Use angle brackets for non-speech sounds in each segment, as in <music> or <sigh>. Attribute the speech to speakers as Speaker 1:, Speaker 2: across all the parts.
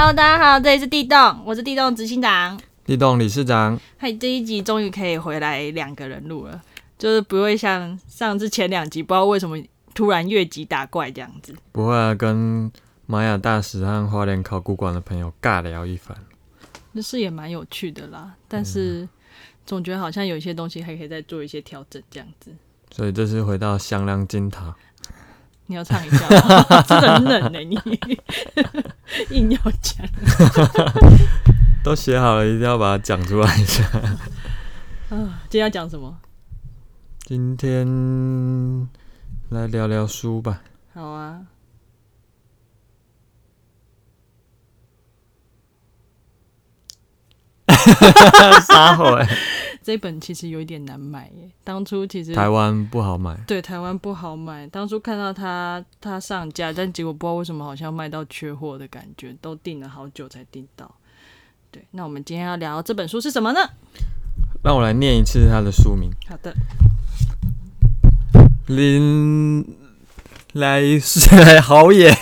Speaker 1: Hello，大家好，这里是地洞，我是地洞执行长。
Speaker 2: 地洞理事长，
Speaker 1: 嗨，这一集终于可以回来两个人录了，就是不会像上次前两集，不知道为什么突然越级打怪这样子。
Speaker 2: 不会啊，跟玛雅大使和花莲考古馆的朋友尬聊一番。
Speaker 1: 那是也蛮有趣的啦，但是总觉得好像有一些东西还可以再做一些调整这样子。
Speaker 2: 所以这次回到香亮金塔，
Speaker 1: 你要唱一下吗，真 <laughs> 的很冷呢、你 <laughs> 硬要讲。<laughs>
Speaker 2: 都写好了，一定要把它讲出来一下。
Speaker 1: 啊，今天要讲什么？
Speaker 2: 今天来聊聊书吧。
Speaker 1: 好啊，
Speaker 2: 撒谎。
Speaker 1: 这本其实有一点难买耶。当初其实
Speaker 2: 台湾不好买，
Speaker 1: 对台湾不好买，当初看到它它上架，但结果不知道为什么好像卖到缺货的感觉，都订了好久才订到。对，那我们今天要聊这本书是什么呢？
Speaker 2: 让我来念一次它的书名：
Speaker 1: 好的，
Speaker 2: 林来水好野。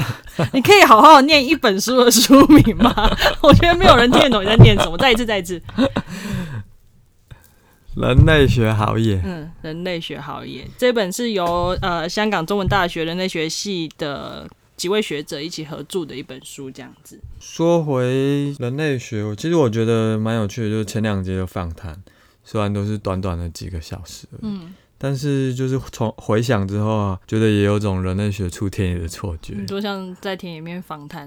Speaker 2: <laughs>
Speaker 1: 你可以好好念一本书的书名吗？<laughs> 我觉得没有人听得懂你在念什么。再一次，再一次。
Speaker 2: 人类学好野，
Speaker 1: 嗯，人类学好野这本是由呃香港中文大学人类学系的几位学者一起合著的一本书，这样子。
Speaker 2: 说回人类学，我其实我觉得蛮有趣的，就是前两节的访谈，虽然都是短短的几个小时，
Speaker 1: 嗯，
Speaker 2: 但是就是从回想之后啊，觉得也有种人类学出田野的错觉。
Speaker 1: 就像在田野面访谈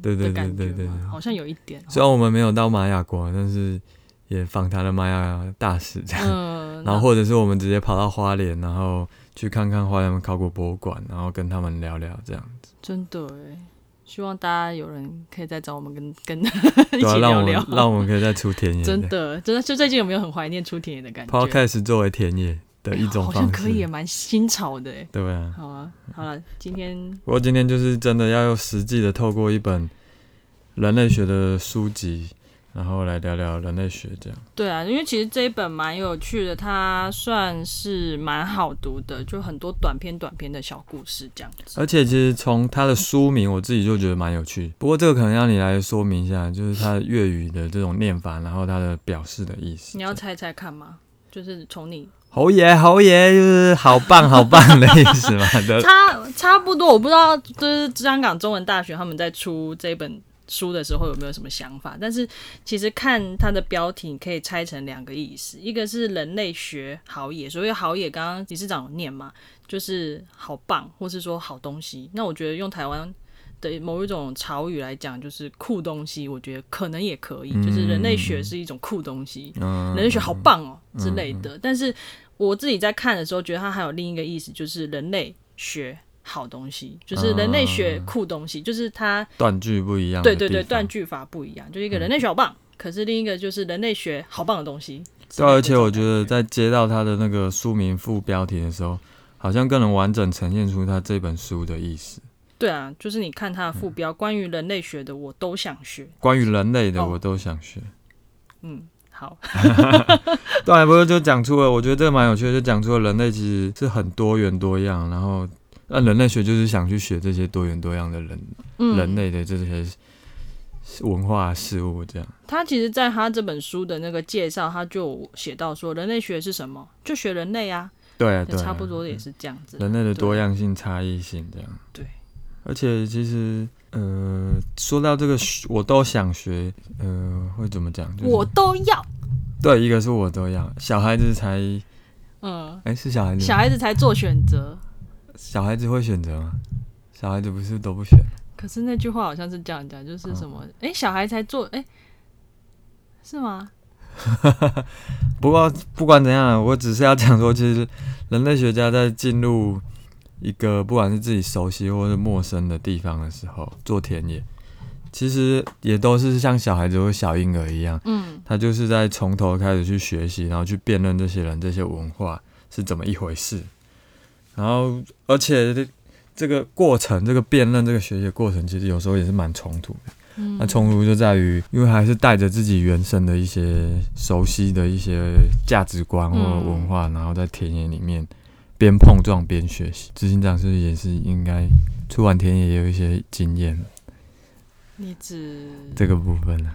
Speaker 2: 对对对对对
Speaker 1: 好像有一点哦。
Speaker 2: 虽然我们没有到玛雅国，但是也访谈了玛雅大使这样，
Speaker 1: 嗯，<laughs>
Speaker 2: 然后或者是我们直接跑到花莲，然后去看看花莲考古博物馆，然后跟他们聊聊这样子。
Speaker 1: 真的哎，希望大家有人可以再找我们跟跟 <laughs> 一起聊
Speaker 2: 让我们
Speaker 1: 聊。
Speaker 2: 让我们可以再出田野 <laughs>
Speaker 1: 真的，真的，就最近有没有很怀念出田野的感觉
Speaker 2: podcast 作为田野的一种
Speaker 1: 好
Speaker 2: 方式，
Speaker 1: 像可以，也蛮新潮的哎。
Speaker 2: 对啊。
Speaker 1: 好啊，好了，今天
Speaker 2: 不过今天就是真的要用实际的透过一本人类学的书籍，然后来聊聊人类学这样。
Speaker 1: 对啊，因为其实这一本蛮有趣的，它算是蛮好读的，就很多短篇短篇的小故事这样子。
Speaker 2: 而且其实从它的书名，我自己就觉得蛮有趣。不过这个可能要你来说明一下，就是它粤语的这种念法，然后它的表示的意思。
Speaker 1: 你要猜猜看吗？就是从你
Speaker 2: 侯爷，侯爷，就是好棒 <laughs> 好棒的意思嘛。的
Speaker 1: 差差不多，我不知道就是香港中文大学他们在出这本书的时候有没有什么想法，但是其实看它的标题，你可以拆成两个意思，一个是人类学好野，所谓好野，刚刚理事长有念嘛，就是好棒，或是说好东西。那我觉得用台湾的某一种潮语来讲，就是酷东西，我觉得可能也可以，就是人类学是一种酷东西。
Speaker 2: 嗯
Speaker 1: 人类学好棒哦之类的。但是我自己在看的时候，觉得它还有另一个意思，就是人类学好东西，就是人类学酷东西，就是它
Speaker 2: 断句不一样
Speaker 1: 对。对对断句法不一样，就一个人类学好棒，可是另一个就是人类学好棒的东西。
Speaker 2: 对啊，而且我觉得在接到他的那个书名副标题的时候，好像更能完整呈现出他这本书的意思。
Speaker 1: 对啊，就是你看他的副标，关于人类学的我都想学。
Speaker 2: 关于人类的，
Speaker 1: 哦
Speaker 2: 我都想学。
Speaker 1: 嗯，好，<laughs>
Speaker 2: 当然不是就讲出了，我觉得这个蛮有趣的，就讲出了人类其实是很多元多样，然后那人类学就是想去学这些多元多样的人、
Speaker 1: 嗯，
Speaker 2: 人类的这些文化事物，这样。
Speaker 1: 他其实在他这本书的那个介绍，他就写到说，人类学是什么？就学人类啊，
Speaker 2: 对啊，对啊，
Speaker 1: 差不多也是这样子。
Speaker 2: 人类的多样性、差异性这样。
Speaker 1: 对，
Speaker 2: 而且其实呃，说到这个学，我都想学，呃，会怎么讲？就是、
Speaker 1: 我都要，
Speaker 2: 对，一个是我都要，小孩子才，
Speaker 1: 嗯，
Speaker 2: 哎、是小孩子，
Speaker 1: 小孩子才做选择。
Speaker 2: 小孩子会选择吗？小孩子不是都不选？
Speaker 1: 可是那句话好像是这样讲，就是什么？哎、小孩才做，哎、是吗？<laughs>
Speaker 2: 不过不管怎样，我只是要讲说，其实人类学家在进入一个不管是自己熟悉或是陌生的地方的时候，做田野，其实也都是像小孩子或小婴儿一样，
Speaker 1: 嗯，
Speaker 2: 他就是在从头开始去学习，然后去辨认这些人、这些文化是怎么一回事。然后，而且这这个过程、这个辨认、这个学习的过程，其实有时候也是蛮冲突的。
Speaker 1: 嗯
Speaker 2: 那冲突就在于，因为还是带着自己原生的一些熟悉的一些价值观或
Speaker 1: 嗯
Speaker 2: 文化，然后在田野里面边碰撞边学习。执行长是不是也是应该出完田野也有一些经验？
Speaker 1: 你指
Speaker 2: 这个部分呢？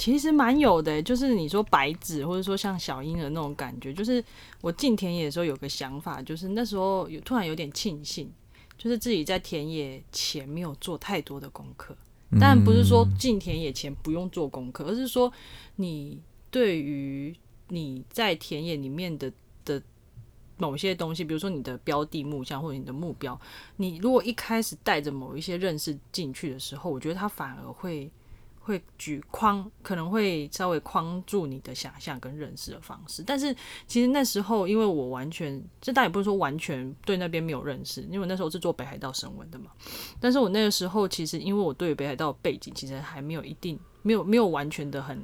Speaker 1: 其实蛮有的，就是你说白纸，或者说像小婴儿那种感觉。就是我进田野的时候有个想法，就是那时候有突然有点庆幸，就是自己在田野前没有做太多的功课。但不是说进田野前不用做功课，而是说你对于你在田野里面的的某些东西，比如说你的标的目标或者你的目标，你如果一开始带着某一些认识进去的时候，我觉得它反而会。会举框，可能会稍微框住你的想象跟认识的方式。但是其实那时候，因为我完全，这倒也不是说完全对那边没有认识，因为那时候是做北海道神文的嘛。但是我那个时候，其实因为我对北海道背景其实还没有一定，没有没有完全的很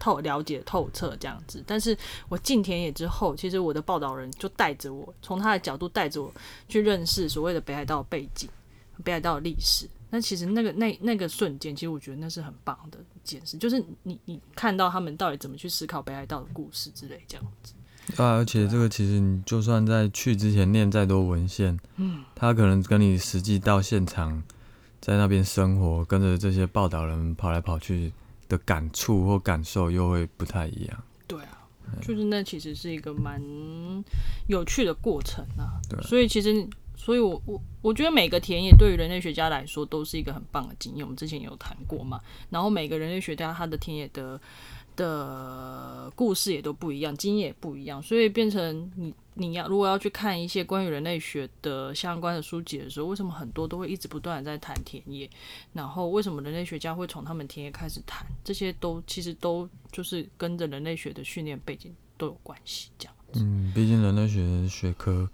Speaker 1: 透了解透彻这样子。但是我进田野之后，其实我的报道人就带着我，从他的角度带着我去认识所谓的北海道背景、北海道历史。那其实那个那那个瞬间，其实我觉得那是很棒的一件事，就是你你看到他们到底怎么去思考北海道的故事之类这样子。
Speaker 2: 啊，而且这个其实你就算在去之前念再多文献，嗯，他可能跟你实际到现场在那边生活，跟着这些报道人跑来跑去的感触或感受又会不太一样。
Speaker 1: 对啊，就是那其实是一个蛮有趣的过程啊。
Speaker 2: 对，
Speaker 1: 所以其实。所以，我我我觉得每个田野对于人类学家来说都是一个很棒的经验。我们之前有谈过嘛，然后每个人类学家他的田野的的故事也都不一样，经验也不一样，所以变成你你要如果要去看一些关于人类学的相关的书籍的时候，为什么很多都会一直不断的在谈田野？然后为什么人类学家会从他们田野开始谈？这些都其实都就是跟着人类学的训练背景都有关系，这样子。
Speaker 2: 嗯，毕竟人类学学科。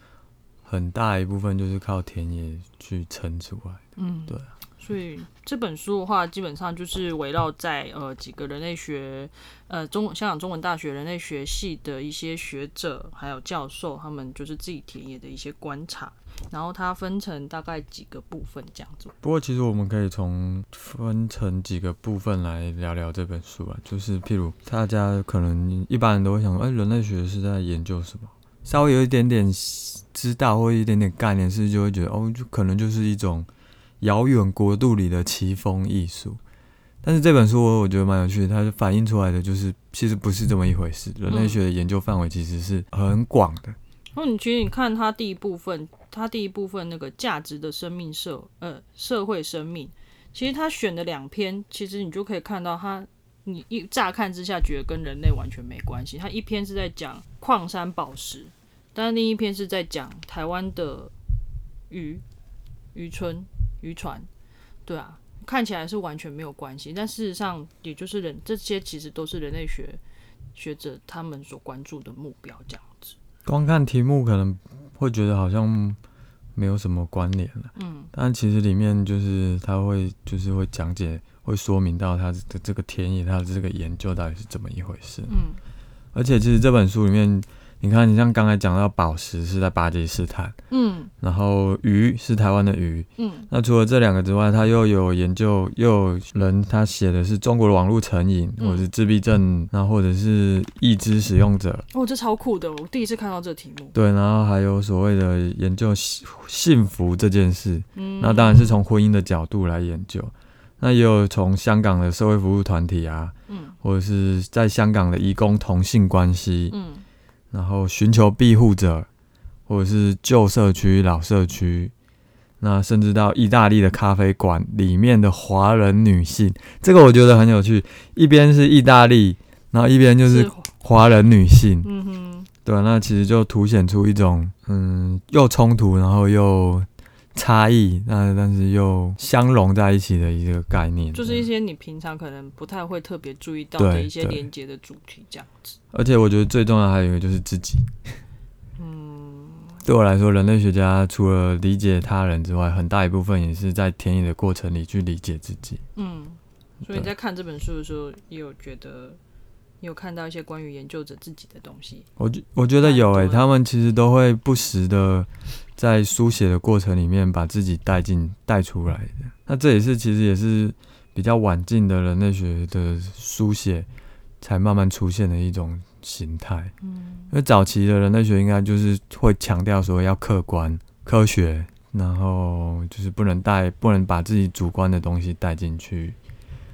Speaker 2: 很大一部分就是靠田野去撑出来的，嗯，对啊，
Speaker 1: 所以这本书的话，基本上就是围绕在呃几个人类学，呃中香港中文大学人类学系的一些学者还有教授，他们就是自己田野的一些观察，然后它分成大概几个部分这样子。
Speaker 2: 不过其实我们可以从分成几个部分来聊聊这本书啊，就是譬如大家可能一般人都会想，哎，人类学是在研究什么？稍微有一点点知道或一点点概念，是就会觉得哦，就可能就是一种遥远国度里的奇风异俗。但是这本书我我觉得蛮有趣的，它反映出来的就是其实不是这么一回事。人类学的研究范围其实是很广的。
Speaker 1: 那你其实你看它第一部分，它第一部分那个价值的生命社呃社会生命，其实他选的两篇，其实你就可以看到它。你一乍看之下觉得跟人类完全没关系，它一篇是在讲矿山宝石，但是另一篇是在讲台湾的渔渔村渔船，对啊，看起来是完全没有关系，但事实上也就是人这些其实都是人类学学者他们所关注的目标这样子。
Speaker 2: 光看题目可能会觉得好像没有什么关联了，嗯，但其实里面就是他会就是会讲解。会说明到他的这个田野，他的这个研究到底是怎么一回事。嗯，而且其实这本书里面，你看，你像刚才讲到宝石是在巴基斯坦，嗯，然后鱼是台湾的鱼，嗯，那除了这两个之外，他又有研究，又有人他写的是中国的网络成瘾，或者是自闭症，那或者是易知使用者。
Speaker 1: 哦，这超酷的，我第一次看到这题目。
Speaker 2: 对，然后还有所谓的研究幸福这件事，嗯，那当然是从婚姻的角度来研究。那也有从香港的社会服务团体啊，嗯，或者是在香港的义工同性关系，嗯，然后寻求庇护者，或者是旧社区、老社区，那甚至到意大利的咖啡馆里面的华人女性，这个我觉得很有趣。一边是意大利，然后一边就是华人女性，嗯哼，对那其实就凸显出一种，嗯，又冲突，然后又。差异，那但是又相融在一起的一个概念，
Speaker 1: 就是一些你平常可能不太会特别注意到的一些连接的主题，这样子。
Speaker 2: 而且我觉得最重要还有一个就是自己。嗯，对我来说，人类学家除了理解他人之外，很大一部分也是在田野的过程里去理解自己。
Speaker 1: 嗯，所以你在看这本书的时候，也有觉得有看到一些关于研究者自己的东西。
Speaker 2: 我觉我觉得有诶，他们其实都会不时的。在书写的过程里面，把自己带进带出来的，那这也是其实也是比较晚近的人类学的书写才慢慢出现的一种形态。嗯，因为早期的人类学应该就是会强调说要客观、科学，然后就是不能带不能把自己主观的东西带进去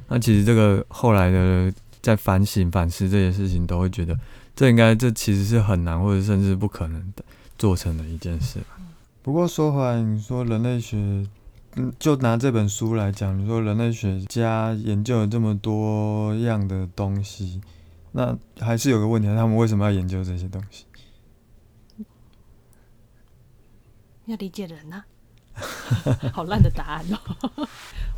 Speaker 2: 那其实这个后来的在反省反思这些事情，都会觉得这应该这其实是很难或者甚至不可能的做成的一件事。不过说回来，你说人类学，嗯，就拿这本书来讲，你说人类学家研究了这么多样的东西，那还是有个问题，他们为什么要研究这些东西？
Speaker 1: 要理解人呐，<laughs> 好烂的答案哦。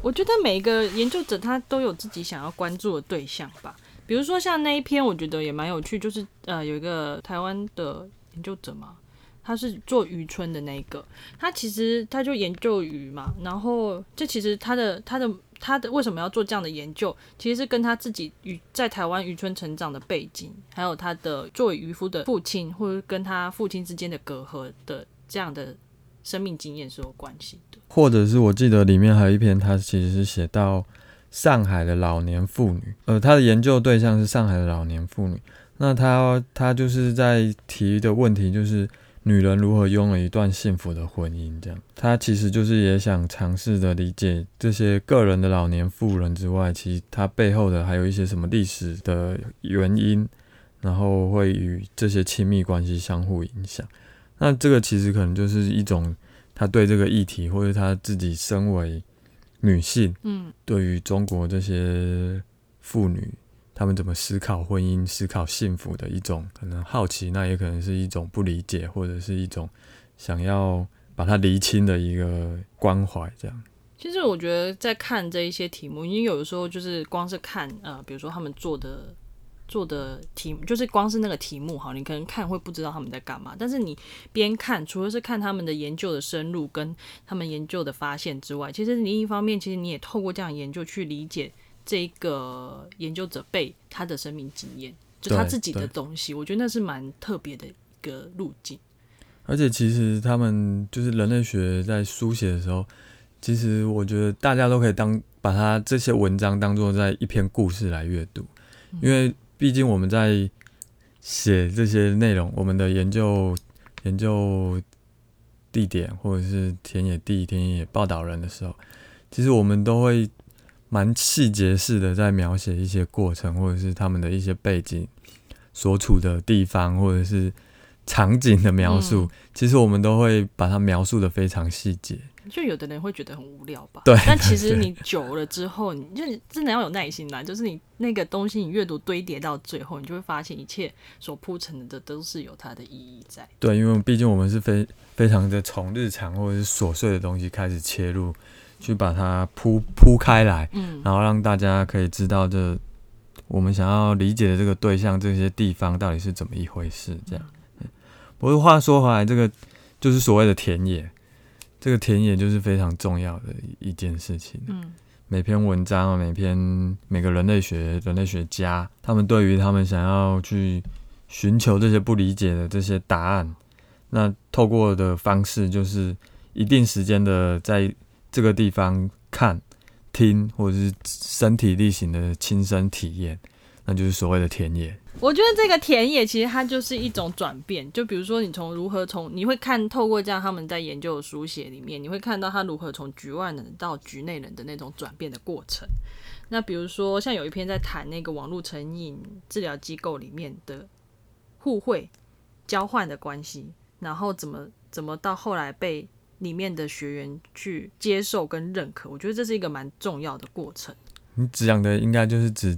Speaker 1: 我觉得每一个研究者他都有自己想要关注的对象吧。比如说像那一篇，我觉得也蛮有趣，就是呃有一个台湾的研究者嘛，他是做渔村的那一个，他其实他就研究鱼嘛，然后这其实他的他的他的为什么要做这样的研究，其实是跟他自己渔在台湾渔村成长的背景，还有他的作为渔夫的父亲，或者跟他父亲之间的隔阂的这样的。生命经验是有关系，
Speaker 2: 或者是我记得里面还有一篇，他其实是写到上海的老年妇女，呃，他的研究对象是上海的老年妇女。那他他就是在提的问题就是女人如何拥有一段幸福的婚姻，这样。他其实就是也想尝试的理解这些个人的老年妇人之外，其实他背后的还有一些什么历史的原因，然后会与这些亲密关系相互影响。那这个其实可能就是一种他对这个议题，或者他自己身为女性，嗯，对于中国这些妇女，她们怎么思考婚姻、思考幸福的一种可能好奇，那也可能是一种不理解，或者是一种想要把它厘清的一个关怀。这样，
Speaker 1: 其实我觉得在看这一些题目，因为有的时候就是光是看呃，比如说他们做的。做的题就是光是那个题目哈，你可能看会不知道他们在干嘛。但是你边看，除了是看他们的研究的深入跟他们研究的发现之外，其实另一方面，其实你也透过这样研究去理解这个研究者被他的生命经验，就他自己的东西。我觉得那是蛮特别的一个路径。
Speaker 2: 而且其实他们就是人类学在书写的时候，其实我觉得大家都可以当把他这些文章当做在一篇故事来阅读，因为。毕竟我们在写这些内容，我们的研究研究地点或者是田野地、田野报道人的时候，其实我们都会蛮细节式的在描写一些过程，或者是他们的一些背景、所处的地方，或者是场景的描述。其实我们都会把它描述的非常细节。
Speaker 1: 就有的人会觉得很无聊吧？
Speaker 2: 对。
Speaker 1: 但其实你久了之后，你就真的要有耐心啦。就是你那个东西，你阅读堆叠到最后，你就会发现一切所铺陈的都是有它的意义在。
Speaker 2: 对，因为毕竟我们是非非常的从日常或者是琐碎的东西开始切入，去把它铺铺开来，嗯，然后让大家可以知道这我们想要理解的这个对象这些地方到底是怎么一回事。这样。不过话说回来，这个就是所谓的田野。这个田野就是非常重要的一件事情。嗯，每篇文章、每篇每个人类学、人类学家，他们对于他们想要去寻求这些不理解的这些答案，那透过的方式就是一定时间的在这个地方看、听，或者是身体力行的亲身体验，那就是所谓的田野。
Speaker 1: 我觉得这个田野其实它就是一种转变，就比如说你从如何从你会看透过这样他们在研究的书写里面，你会看到他如何从局外人到局内人的那种转变的过程。那比如说像有一篇在谈那个网络成瘾治疗机构里面的互惠交换的关系，然后怎么怎么到后来被里面的学员去接受跟认可，我觉得这是一个蛮重要的过程。
Speaker 2: 你讲的应该就是指。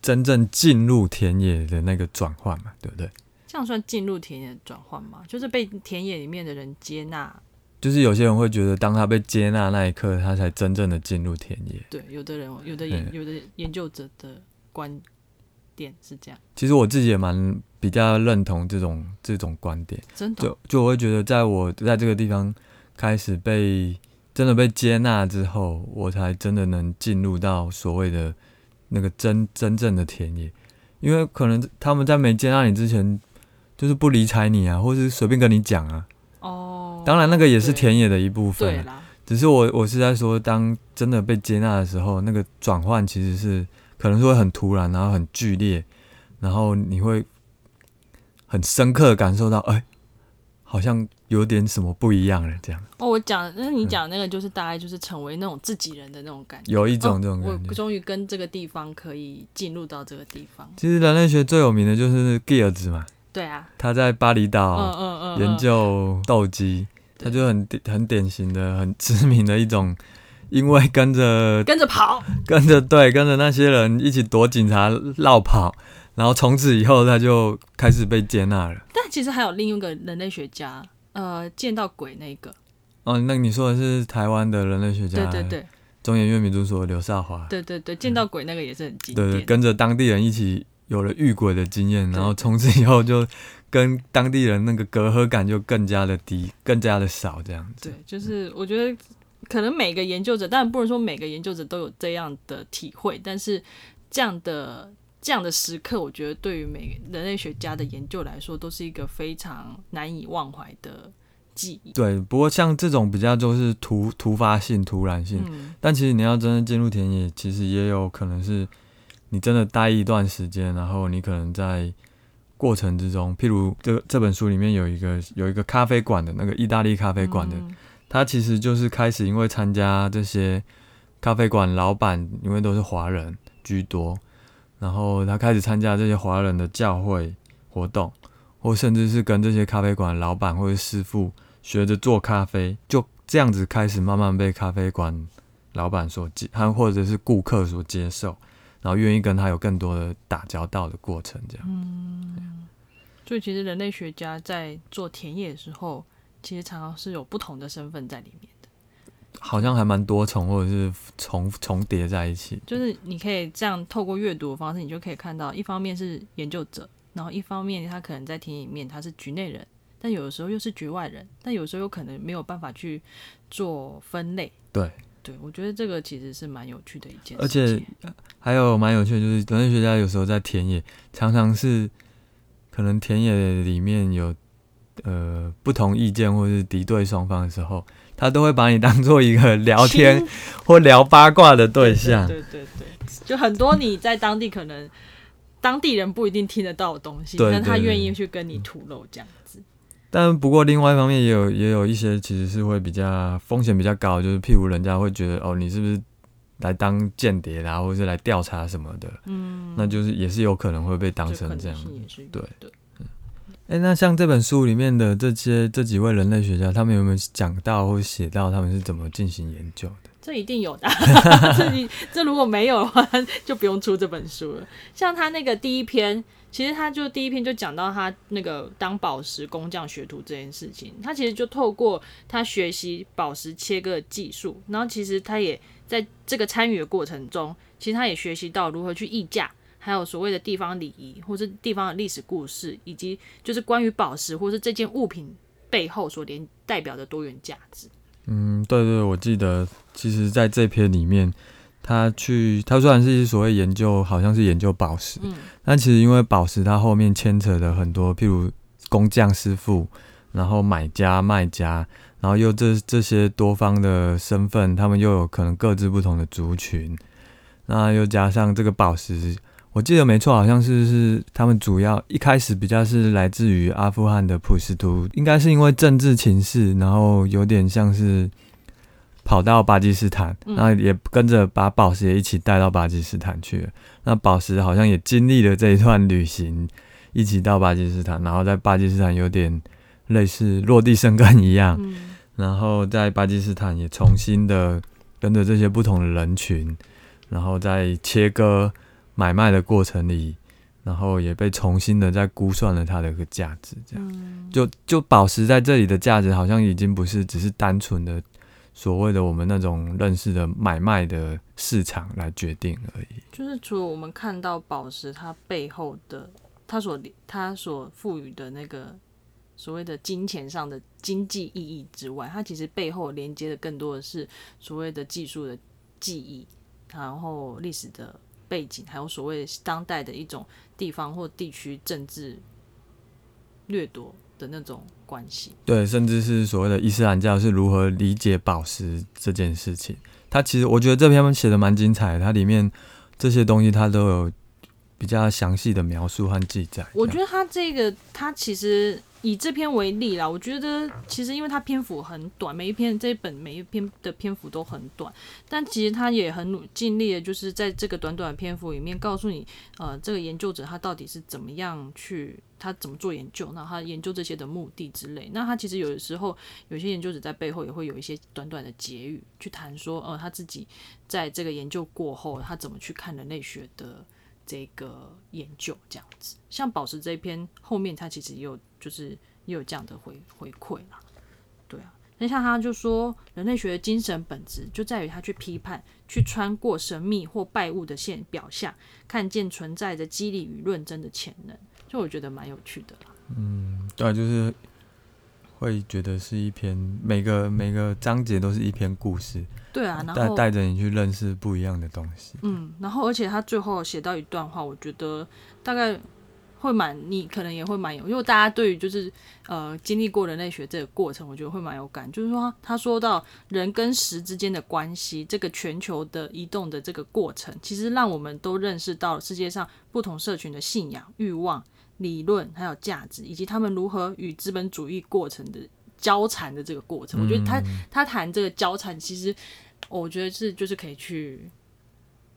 Speaker 2: 真正进入田野的那个转换嘛，对不对？
Speaker 1: 这样算进入田野转换吗？就是被田野里面的人接纳。
Speaker 2: 就是有些人会觉得，当他被接纳那一刻，他才真正的进入田野。
Speaker 1: 对，有的人，有的研有的研究者的观点是这样。
Speaker 2: 其实我自己也蛮比较认同这种这种观点。
Speaker 1: 真的，
Speaker 2: 就就我会觉得，在我在这个地方开始被真的被接纳之后，我才真的能进入到所谓的。那个真真正的田野，因为可能他们在没接纳你之前，就是不理睬你啊，或是随便跟你讲啊。哦。当然，那个也是田野的一部分。只是我我是在说，当真的被接纳的时候，那个转换其实是可能是会很突然，然后很剧烈，然后你会很深刻的感受到，哎，好像有点什么不一样了，这样。
Speaker 1: 哦，我讲，那你讲那个就是大概就是成为那种自己人的那种感觉，
Speaker 2: 有一种
Speaker 1: 哦
Speaker 2: 这种感觉。
Speaker 1: 我终于跟这个地方可以进入到这个地方。
Speaker 2: 其实人类学最有名的就是 Gears 嘛，
Speaker 1: 对啊，
Speaker 2: 他在巴厘
Speaker 1: 嗯
Speaker 2: 岛
Speaker 1: 嗯嗯，
Speaker 2: 哦研究斗鸡，他就很典很典型的、很知名的一种，因为跟着
Speaker 1: 跟着跑，
Speaker 2: 跟着对跟着那些人一起躲警察绕跑，然后从此以后他就开始被接纳了。
Speaker 1: 但其实还有另一个人类学家，呃，见到鬼那个，
Speaker 2: 哦，那你说的是台湾的人类学家，
Speaker 1: 对对对。
Speaker 2: 中研院民族所刘少华，
Speaker 1: 对对对，见到鬼那个也是很经
Speaker 2: 对对，跟着当地人一起有了遇鬼的经验，然后从此以后就跟当地人那个隔阂感就更加的低，更加的少这样子。
Speaker 1: 对，就是我觉得可能每个研究者，当然不能说每个研究者都有这样的体会，但是这样的这样的时刻，我觉得对于每人类学家的研究来说，都是一个非常难以忘怀的记忆。
Speaker 2: 对，不过像这种比较就是突突发性、突然性，
Speaker 1: 嗯，
Speaker 2: 但其实你要真的进入田野，其实也有可能是你真的待一段时间，然后你可能在过程之中，譬如这这本书里面有一个有一个咖啡馆的那个意大利咖啡馆的，
Speaker 1: 嗯
Speaker 2: 他其实就是开始因为参加这些咖啡馆老板，因为都是华人居多，然后他开始参加这些华人的教会活动，或甚至是跟这些咖啡馆老板或者师傅学着做咖啡，就这样子开始慢慢被咖啡馆老板所接，他或者是顾客所接受，然后愿意跟他有更多的打交道的过程，这样。
Speaker 1: 嗯所以其实人类学家在做田野的时候，其实常常是有不同的身份在里面。
Speaker 2: 好像还蛮多重或者是重重叠在一起。
Speaker 1: 就是你可以这样透过阅读的方式，你就可以看到，一方面是研究者，然后一方面他可能在田野里面他是局内人，但有的时候又是局外人，但有时候又可能没有办法去做分类。
Speaker 2: 对，
Speaker 1: 对我觉得这个其实是蛮有趣的一件事
Speaker 2: 而且。还有蛮有趣的，就是人类学家有时候在田野，常常是可能田野里面有呃不同意见或是敌对双方的时候，他都会把你当做一个聊天或聊八卦的对象。
Speaker 1: 对对对对，就很多你在当地可能当地人不一定听得到的东西，但他愿意去跟你吐露这样子。
Speaker 2: 但不过另外一方面也有也有一些其实是会比较风险比较高，就是譬如人家会觉得哦你是不是来当间谍啦，或者是来调查什么的，
Speaker 1: 嗯，
Speaker 2: 那就是也是有可能会被当成这样。对
Speaker 1: 的。
Speaker 2: 哎、那像这本书里面的这些这几位人类学家，他们有没有讲到或写到他们是怎么进行研究的？
Speaker 1: 这一定有的，<laughs> 这这如果没有的话，就不用出这本书了。像他那个第一篇，其实他就第一篇就讲到他那个当宝石工匠学徒这件事情，他其实就透过他学习宝石切割技术，然后其实他也在这个参与的过程中，其实他也学习到如何去议价。还有所谓的地方礼仪，或是地方的历史故事，以及就是关于宝石或是这件物品背后所连代表的多元价值。
Speaker 2: 嗯，对对，我记得，其实在这篇里面，他去他虽然是所谓研究，好像是研究宝石，
Speaker 1: 嗯
Speaker 2: 但其实因为宝石它后面牵扯的很多，譬如工匠师傅，然后买家卖家，然后又这这些多方的身份，他们又有可能各自不同的族群，那又加上这个宝石。我记得没错，好像是是他们主要一开始比较是来自于阿富汗的普什图，应该是因为政治情势，然后有点像是跑到巴基斯坦，
Speaker 1: 嗯
Speaker 2: 然后也跟着把宝石也一起带到巴基斯坦去了。那宝石好像也经历了这一段旅行，一起到巴基斯坦，然后在巴基斯坦有点类似落地生根一样，
Speaker 1: 嗯
Speaker 2: 然后在巴基斯坦也重新的跟着这些不同的人群，然后再切割买卖的过程里，然后也被重新的再估算了它的一个价值，这样。
Speaker 1: 嗯，
Speaker 2: 就就宝石在这里的价值，好像已经不是只是单纯的所谓的我们那种认识的买卖的市场来决定而已。
Speaker 1: 就是除了我们看到宝石它背后的它所它所赋予的那个所谓的金钱上的经济意义之外，它其实背后连接的更多的是所谓的技术的记忆，然后历史的背景，还有所谓当代的一种地方或地区政治掠夺的那种关系。
Speaker 2: 对，甚至是所谓的伊斯兰教是如何理解宝石这件事情。它其实我觉得这篇写的蛮精彩的，它里面这些东西它都有比较详细的描述和记载。
Speaker 1: 我觉得它这个，它其实以这篇为例啦，我觉得其实因为它篇幅很短，每一篇这一本每一篇的篇幅都很短，但其实他也很努尽力的，就是在这个短短的篇幅里面告诉你，呃，这个研究者他到底是怎么样去，他怎么做研究，那他研究这些的目的之类。那他其实有的时候有些研究者在背后也会有一些短短的结语去谈说，呃，他自己在这个研究过后，他怎么去看人类学的。这个研究这样子，像宝石这篇后面，他其实也有就是也有这样的回回馈啦，对啊，那像他就说，人类学的精神本质就在于他去批判、去穿过神秘或败物的现表象，看见存在着激励与论证的潜能，就我觉得蛮有趣的啦。
Speaker 2: 嗯，对，就是会觉得是一篇每个每个章节都是一篇故事。
Speaker 1: 对啊，然
Speaker 2: 后带着你去认识不一样的东西。
Speaker 1: 嗯，然后而且他最后写到一段话，我觉得大概会蛮，你可能也会蛮有，因为大家对于就是呃经历过人类学这个过程，我觉得会蛮有感。就是说，他说到人跟时之间的关系，这个全球的移动的这个过程，其实让我们都认识到了世界上不同社群的信仰、欲望、理论还有价值，以及他们如何与资本主义过程的。交缠的这个过程，我觉得他他谈这个交缠，其实我觉得是就是可以去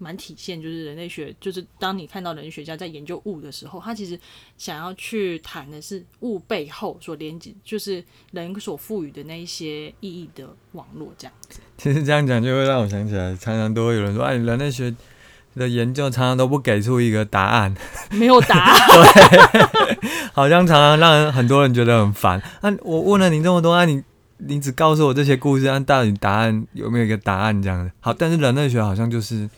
Speaker 1: 蛮体现，就是人类学，就是当你看到人类学家在研究物的时候，他其实想要去谈的是物背后所连接，就是人所赋予的那一些意义的网络这样子。<laughs>
Speaker 2: 其实这样讲就会让我想起来，常常都会有人说，哎，人类学。的研究常常都不给出一个答案，<laughs>
Speaker 1: 没有答案，<laughs>
Speaker 2: 对，好像常常让人很多人觉得很烦。那我问了你这么多，那你你只告诉我这些故事，那到底答案有没有一个答案这样的？好，但是人类学好像就是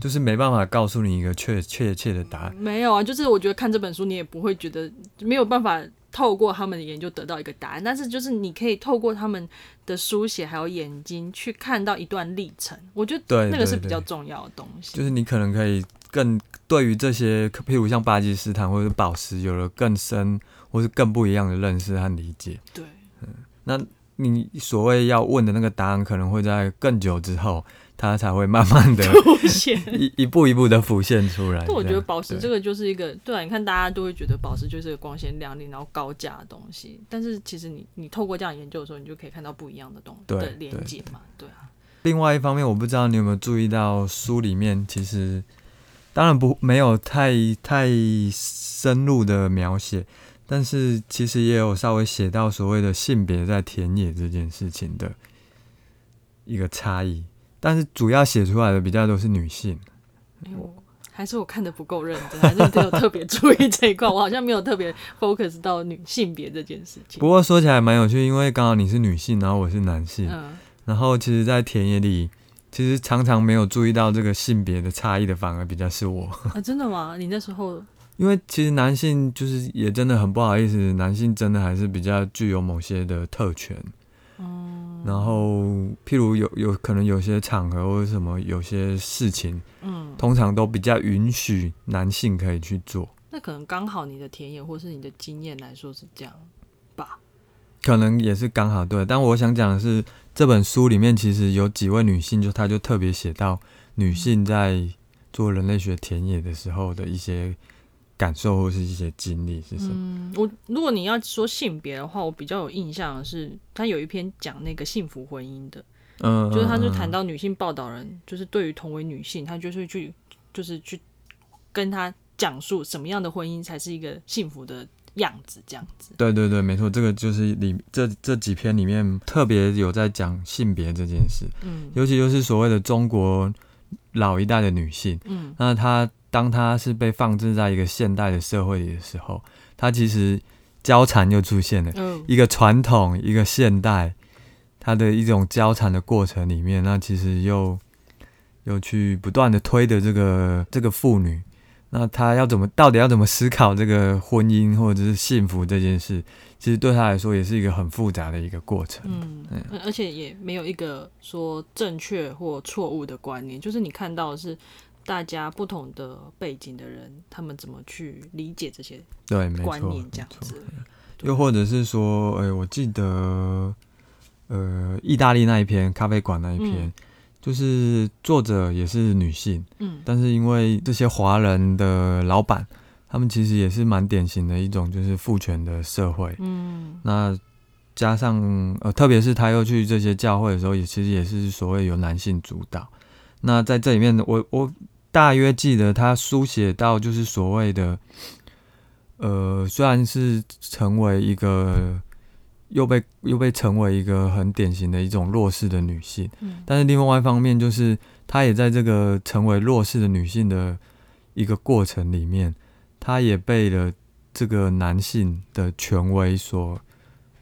Speaker 2: 就是没办法告诉你一个确确切的答案。
Speaker 1: 没有啊，就是我觉得看这本书，你也不会觉得没有办法。透过他们的研究得到一个答案，但是就是你可以透过他们的书写还有眼睛去看到一段历程，我觉得那个是比较重要的东西。
Speaker 2: 就是你可能可以更对于这些，譬如像巴基斯坦或者宝石，有了更深或是更不一样的认识和理解。
Speaker 1: 对，
Speaker 2: 嗯，那你所谓要问的那个答案，可能会在更久之后。它才会慢慢的 <laughs>
Speaker 1: 浮现，
Speaker 2: 一一步一步的浮现出来。
Speaker 1: 但我觉得宝石这个就是一个，对啊，你看大家都会觉得宝石就是个光鲜亮丽然后高价的东西，但是其实你你透过这样研究的时候，你就可以看到不一样的东的连接嘛，对啊。
Speaker 2: 另外一方面，我不知道你有没有注意到书里面，其实当然不没有太太深入的描写，但是其实也有稍微写到所谓的性别在田野这件事情的一个差异。但是主要写出来的比较都是女性，
Speaker 1: 哎呦，还是我看的不够认真，还是没有特别注意这一块，我好像没有特别 focus 到女性别这件事情。
Speaker 2: 不过说起来蛮有趣，因为刚好你是女性，然后我是男性，
Speaker 1: 嗯，
Speaker 2: 然后其实，在田野里，其实常常没有注意到这个性别的差异的，反而比较是我
Speaker 1: 啊，真的吗？你那时候，<laughs>
Speaker 2: 因为其实男性就是也真的很不好意思，男性真的还是比较具有某些的特权。然后，譬如有有可能有些场合或者什么有些事情，
Speaker 1: 嗯，
Speaker 2: 通常都比较允许男性可以去做。
Speaker 1: 那可能刚好你的田野或是你的经验来说是这样吧？
Speaker 2: 可能也是刚好对。但我想讲的是，这本书里面其实有几位女性，就她就特别写到女性在做人类学田野的时候的一些。感受或是一些经历是什么？
Speaker 1: 嗯，我如果你要说性别的话，我比较有印象的是，他有一篇讲那个幸福婚姻的，
Speaker 2: 嗯，
Speaker 1: 就是他就谈到女性报道人，就是对于同为女性，他就是去，就是去跟他讲述什么样的婚姻才是一个幸福的样子，这样子。
Speaker 2: 对对对，没错，这个就是里这这几篇里面特别有在讲性别这件事，
Speaker 1: 嗯，
Speaker 2: 尤其就是所谓的中国老一代的女性，
Speaker 1: 嗯，
Speaker 2: 那她。当他是被放置在一个现代的社会里的时候，他其实交缠又出现了，一个传统，一个现代，他的一种交缠的过程里面，那其实又又去不断的推的这个这个妇女，那他要怎么到底要怎么思考这个婚姻或者是幸福这件事，其实对他来说也是一个很复杂的一个过程，
Speaker 1: 嗯，而且也没有一个说正确或错误的观念，就是你看到的是。大家不同的背景的人，他们怎么去理解这些
Speaker 2: 对
Speaker 1: 观念这样子？
Speaker 2: 又或者是说，哎，我记得，呃，意大利那一篇咖啡馆那一篇，就是作者也是女性，
Speaker 1: 嗯，
Speaker 2: 但是因为这些华人的老板，他们其实也是蛮典型的一种就是父权的社会。
Speaker 1: 嗯
Speaker 2: 那加上呃，特别是他又去这些教会的时候，也其实也是所谓由男性主导。那在这里面，我我大约记得他书写到就是所谓的，呃，虽然是成为一个又被又被成为一个很典型的一种弱势的女性，
Speaker 1: 嗯
Speaker 2: 但是另外一方面就是她也在这个成为弱势的女性的一个过程里面，她也被了这个男性的权威所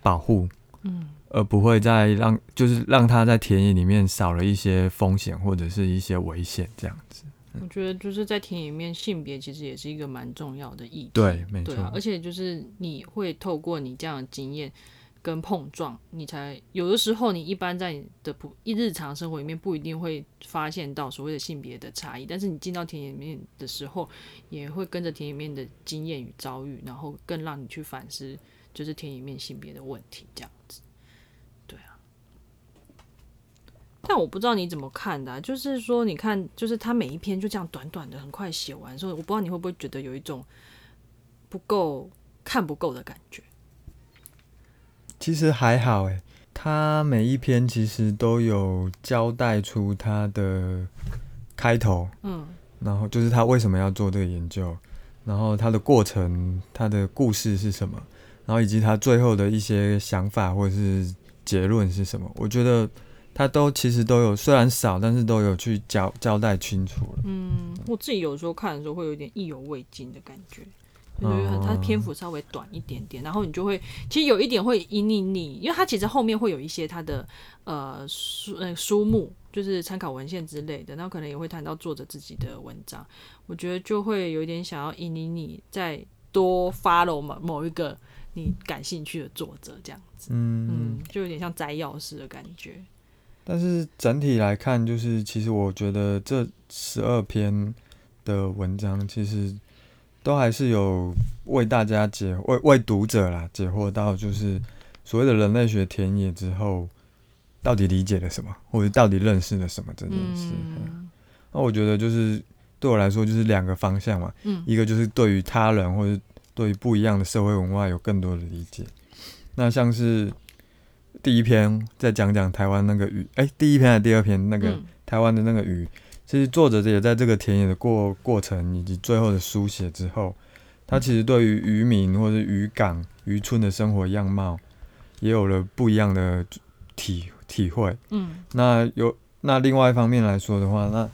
Speaker 2: 保护，
Speaker 1: 嗯
Speaker 2: 而不会再让就是让她在田野里面少了一些风险或者是一些危险这样子。
Speaker 1: 我觉得就是在田野里面，性别其实也是一个蛮重要的议题。
Speaker 2: 对，没错。
Speaker 1: 啊，而且就是你会透过你这样的经验跟碰撞，你才有的时候你一般在你的普一日常生活里面不一定会发现到所谓的性别的差异，但是你进到田野里面的时候，也会跟着田野里面的经验与遭遇，然后更让你去反思，就是田野里面性别的问题这样子。对啊。但我不知道你怎么看的啊、就是说，你看，就是他每一篇就这样短短的，很快写完，所以我不知道你会不会觉得有一种不够看不够的感觉。
Speaker 2: 其实还好诶，他每一篇其实都有交代出他的开头，
Speaker 1: 嗯
Speaker 2: 然后就是他为什么要做这个研究，然后他的过程、他的故事是什么，然后以及他最后的一些想法或者是结论是什么。我觉得他都其实都有，虽然少，但是都有去交交代清楚了。
Speaker 1: 嗯，我自己有时候看的时候会有点意犹未尽的感觉。就是很它篇幅稍微短一点点，然后你就会其实有一点会引你你，因为它其实后面会有一些它的呃书呃书目，就是参考文献之类的，然后可能也会谈到作者自己的文章，我觉得就会有一点想要引领你再多 follow 某某一个你感兴趣的作者这样子，
Speaker 2: 嗯，
Speaker 1: 嗯，就有点像摘要式的感觉，
Speaker 2: 但是整体来看，就是其实我觉得这十二篇的文章，其实都还是有为大家解为为读者啦解惑到，就是所谓的人类学田野之后，到底理解了什么，或者到底认识了什么这件事。
Speaker 1: 嗯
Speaker 2: 那我觉得就是对我来说，就是两个方向嘛，
Speaker 1: 嗯
Speaker 2: 一个就是对于他人或者对于不一样的社会文化有更多的理解。那像是第一篇再讲讲台湾那个鱼，哎、第一篇还是第二篇那个
Speaker 1: 嗯。
Speaker 2: 台湾的那个鱼，其实作者也在这个田野的过过程以及最后的书写之后，他其实对于渔民或者渔港、渔村的生活样貌，也有了不一样的体体会。
Speaker 1: 嗯。
Speaker 2: 那有那另外一方面来说的话，那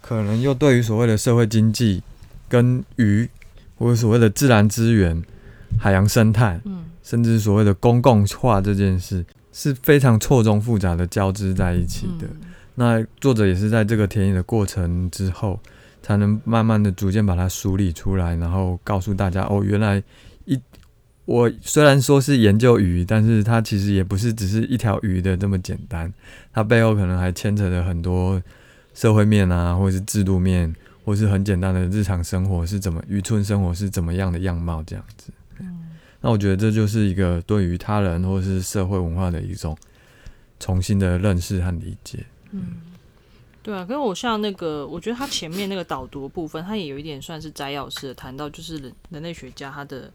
Speaker 2: 可能又对于所谓的社会经济跟鱼，或者所谓的自然资源、海洋生态，
Speaker 1: 嗯。
Speaker 2: 甚至所谓的公共化这件事，是非常错综复杂的交织在一起的。
Speaker 1: 嗯
Speaker 2: 那作者也是在这个田野的过程之后，才能慢慢的逐渐把它梳理出来，然后告诉大家哦，原来一我虽然说是研究鱼，但是它其实也不是只是一条鱼的这么简单，它背后可能还牵扯着很多社会面啊，或者是制度面，或是很简单的日常生活是怎么渔村生活是怎么样的样貌这样子。
Speaker 1: 嗯
Speaker 2: 那我觉得这就是一个对于他人或是社会文化的一种重新的认识和理解。
Speaker 1: 嗯，对啊，跟我像那个，我觉得他前面那个导读部分，他也有一点算是摘要式的谈到，就是人人类学家他的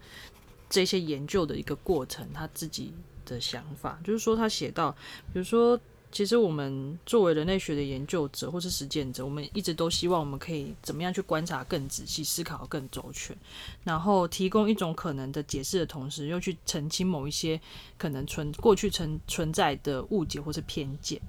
Speaker 1: 这些研究的一个过程，他自己的想法，就是说他写到，比如说。其实我们作为人类学的研究者或是实践者，我们一直都希望我们可以怎么样去观察更仔细、思考更周全，然后提供一种可能的解释的同时，又去澄清某一些可能存过去存存在的误解或是偏见。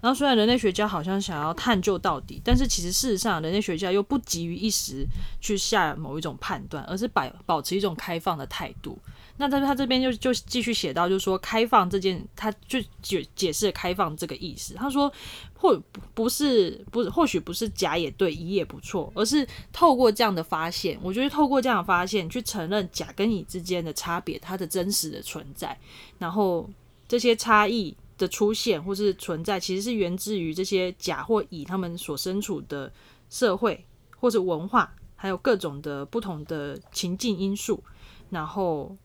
Speaker 1: 然后虽然人类学家好像想要探究到底，但是其实事实上，人类学家又不急于一时去下某一种判断，而是保保持一种开放的态度。那他他这边就就继续写到，就是说开放这件，他就解解释开放这个意思。他说或不是不是或许不是甲也对，乙也不错，而是透过这样的发现，我觉得透过这样的发现去承认甲跟乙之间的差别，它的真实的存在，然后这些差异的出现或是存在，其实是源自于这些甲或乙他们所身处的社会或者文化，还有各种的不同的情境因素，然后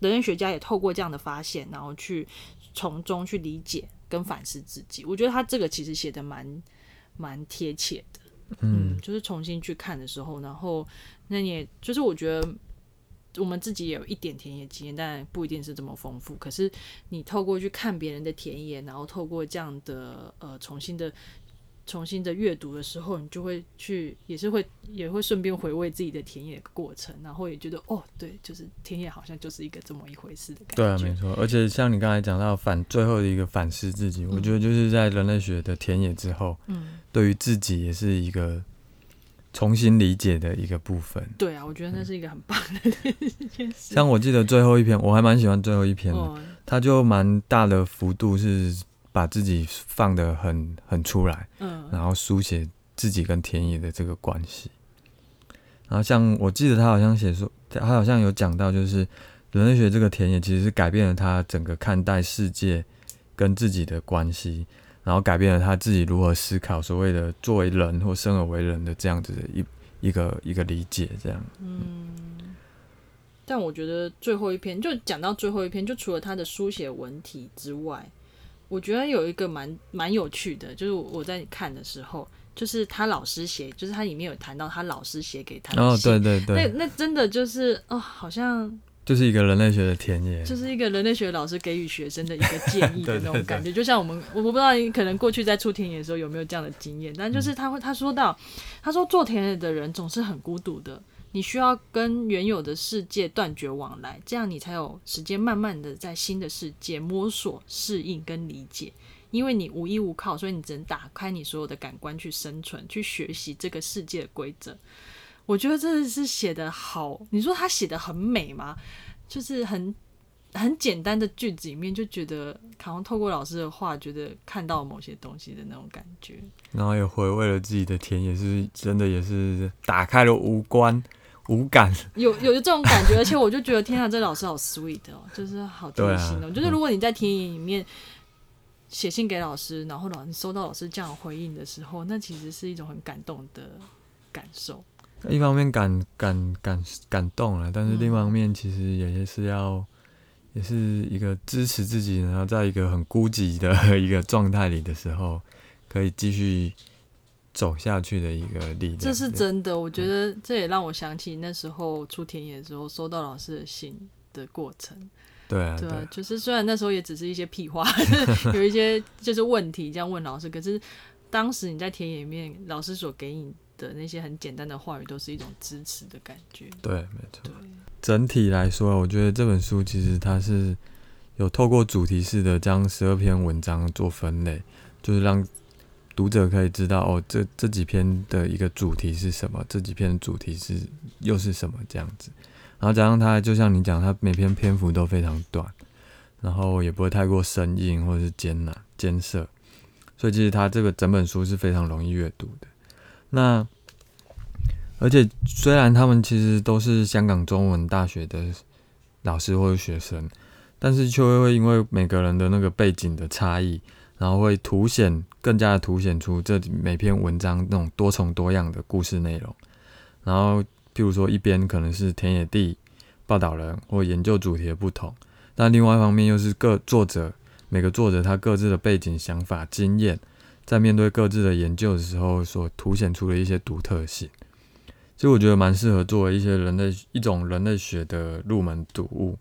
Speaker 1: 人类学家也透过这样的发现，然后去从中去理解跟反思自己。我觉得他这个其实写的蛮蛮贴切的。嗯，就是重新去看的时候，然后那你也就是我觉得我们自己也有一点田野经验，但不一定是这么丰富。可是你透过去看别人的田野，然后透过这样的呃重新的。重新的阅读的时候，你就会去，也是会，也会顺便回味自己的田野过程，然后也觉得，哦，对，就是田野好像就是一个这么一回事的感觉。
Speaker 2: 对啊，没错。而且像你刚才讲到反最后的一个反思自己，我觉得就是在人类学的田野之后，嗯，对于自己也是一个重新理解的一个部分。
Speaker 1: 对啊，我觉得那是一个很棒的一件事。
Speaker 2: 像我记得最后一篇，我还蛮喜欢最后一篇的，它就蛮大的幅度是。把自己放的很很出来，嗯，然后书写自己跟田野的这个关系。然后像我记得他好像写说，他好像有讲到，就是人类学这个田野其实是改变了他整个看待世界跟自己的关系，然后改变了他自己如何思考所谓的作为人或生而为人的这样子的一一个一个理解，这样。嗯。
Speaker 1: 但我觉得最后一篇就讲到最后一篇，就除了他的书写文体之外。我觉得有一个蛮蛮有趣的，就是我在看的时候，就是他老师写，就是他里面有谈到他老师写给他的
Speaker 2: 哦，对对对，
Speaker 1: 那那真的就是哦，好像
Speaker 2: 就是一个人类学的田野，
Speaker 1: 就是一个人类学老师给予学生的一个建议的 <laughs> 那种感觉，就像我们我不知道你可能过去在出田野的时候有没有这样的经验，但就是他会他说到，他说做田野的人总是很孤独的。你需要跟原有的世界断绝往来，这样你才有时间慢慢的在新的世界摸索、适应跟理解。因为你无依无靠，所以你只能打开你所有的感官去生存、去学习这个世界的规则。我觉得真的是写得好，你说他写的很美吗？就是很很简单的句子里面，就觉得好像透过老师的话，觉得看到某些东西的那种感觉。
Speaker 2: 然后也回味了自己的田，野是真的，也是打开了五官。无感，
Speaker 1: 有有这种感觉，而且我就觉得天啊，这老师好 sweet 哦，就是好贴心哦。就是如果你在田野里面写信给老师，然后老师收到老师这样回应的时候，那其实是一种很感动的感受。
Speaker 2: 一方面感感感感动了，但是另一方面其实也是要，也是一个支持自己，然后在一个很孤寂的一个状态里的时候，可以继续。走下去的一个力量，
Speaker 1: 这是真的。我觉得这也让我想起那时候出田野的时候收到老师的信的过程。
Speaker 2: 对啊，
Speaker 1: 对啊，就是虽然那时候也只是一些屁话，<laughs> 有一些就是问题这样问老师，可是当时你在田野里面，老师所给你的那些很简单的话语，都是一种支持的感觉。
Speaker 2: 对，没错。整体来说，我觉得这本书其实它是有透过主题式的将十二篇文章做分类，就是让。读者可以知道哦，这这几篇的一个主题是什么？这几篇的主题是又是什么这样子？然后加上它，就像你讲，它每篇篇幅都非常短，然后也不会太过生硬或者是艰难艰涩，所以其实它这个整本书是非常容易阅读的。那而且虽然他们其实都是香港中文大学的老师或者学生，但是却会因为每个人的那个背景的差异。然后会凸显更加的凸显出这每篇文章那种多重多样的故事内容。然后，譬如说一边可能是田野地报道人或研究主题的不同，但另外一方面又是各作者每个作者他各自的背景、想法、经验，在面对各自的研究的时候所凸显出的一些独特性。其实我觉得蛮适合作为一些人类一种人类学的入门读物，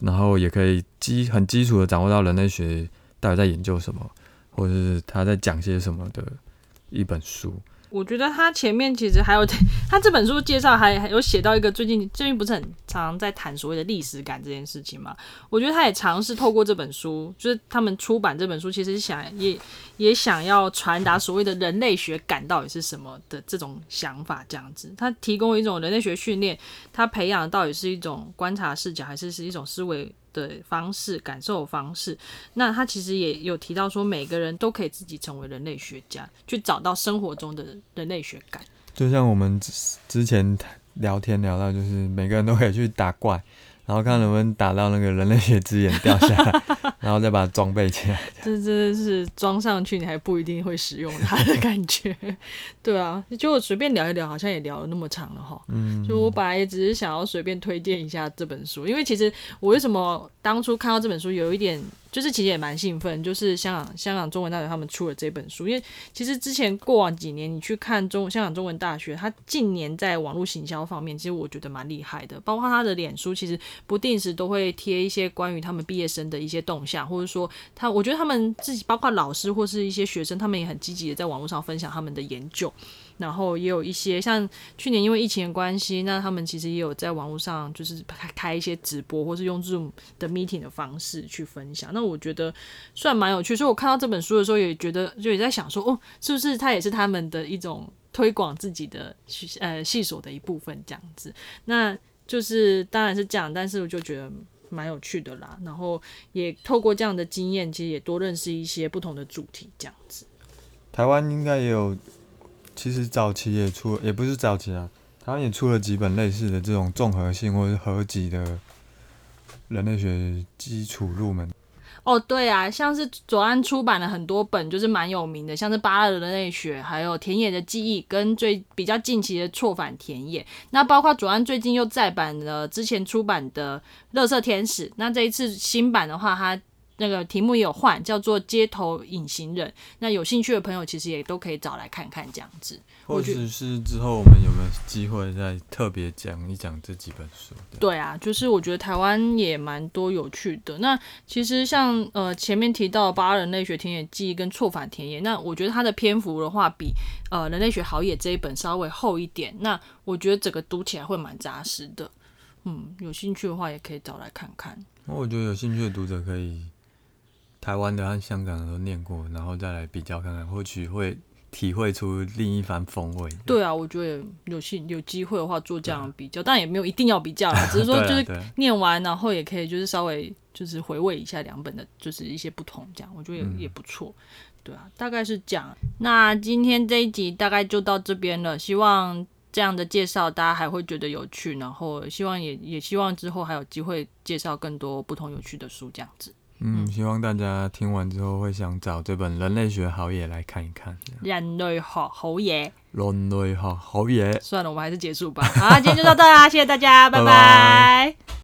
Speaker 2: 然后也可以基很基础的掌握到人类学。到底在研究什么，或者是他在讲些什么的一本书？
Speaker 1: 我觉得他前面其实还有 <laughs> 他这本书介绍还还有写到一个最近最近不是很常在谈所谓的历史感这件事情嘛？我觉得他也尝试透过这本书，就是他们出版这本书，其实想也也想要传达所谓的人类学感到底是什么的这种想法，这样子。他提供一种人类学训练，他培养到底是一种观察视角，还是是一种思维？的方式，感受方式。那他其实也有提到说，每个人都可以自己成为人类学家，去找到生活中的人类学感。
Speaker 2: 就像我们之前聊天聊到，就是每个人都可以去打怪。然后看能不能打到那个人类学之眼掉下来，<laughs> 然后再把它装备起来。
Speaker 1: 这真的是装上去，你还不一定会使用它的感觉。对啊，就我随便聊一聊，好像也聊了那么长了哈。嗯。就我本来也只是想要随便推荐一下这本书，因为其实我为什么当初看到这本书有一点就是其实也蛮兴奋，就是香港香港中文大学他们出了这本书，因为其实之前过往几年你去看中香港中文大学，它近年在网络行销方面，其实我觉得蛮厉害的，包括他的脸书，其实不定时都会贴一些关于他们毕业生的一些动向，或者说他，我觉得他们自己包括老师或是一些学生，他们也很积极的在网络上分享他们的研究。然后也有一些像去年因为疫情的关系，那他们其实也有在网络上就是开开一些直播，或是用 Zoom 的 meeting 的方式去分享。那我觉得算蛮有趣，所以我看到这本书的时候也觉得就也在想说，哦，是不是它也是他们的一种推广自己的呃系所的一部分这样子？那就是当然是这样，但是我就觉得蛮有趣的啦。然后也透过这样的经验，其实也多认识一些不同的主题这样子。
Speaker 2: 台湾应该也有。其实早期也出，也不是早期啊，他也出了几本类似的这种综合性或者合集的人类学基础入门。
Speaker 1: 哦，对啊，像是左岸出版了很多本，就是蛮有名的，像是巴勒的人类学，还有田野的记忆，跟最比较近期的错反田野。那包括左岸最近又再版了之前出版的乐色天使。那这一次新版的话，它。那个题目也有换，叫做《街头隐形人》。那有兴趣的朋友，其实也都可以找来看看这样子。
Speaker 2: 或者是之后我们有没有机会再特别讲一讲这几本书？
Speaker 1: 对啊，就是我觉得台湾也蛮多有趣的。那其实像呃前面提到《八人类学田野记忆》跟《错反田野》，那我觉得它的篇幅的话，比呃《人类学好野》这一本稍微厚一点。那我觉得整个读起来会蛮扎实的。嗯，有兴趣的话也可以找来看看。
Speaker 2: 那我觉得有兴趣的读者可以。台湾的和香港的都念过，然后再来比较看看，或许会体会出另一番风味。
Speaker 1: 对啊，我觉得有兴有机会的话做这样的比较，但也没有一定要比较啦，只是说就是念完，然后也可以就是稍微就是回味一下两本的，就是一些不同，这样我觉得也也不错。对啊，大概是这样。那今天这一集大概就到这边了，希望这样的介绍大家还会觉得有趣，然后希望也也希望之后还有机会介绍更多不同有趣的书，这样子。
Speaker 2: 嗯，希望大家听完之后会想找这本《人类学好野》来看一看。
Speaker 1: 人类学好野，
Speaker 2: 人类学好野。
Speaker 1: 算了，我们还是结束吧。好，今天就到这啦，谢谢大家，拜拜。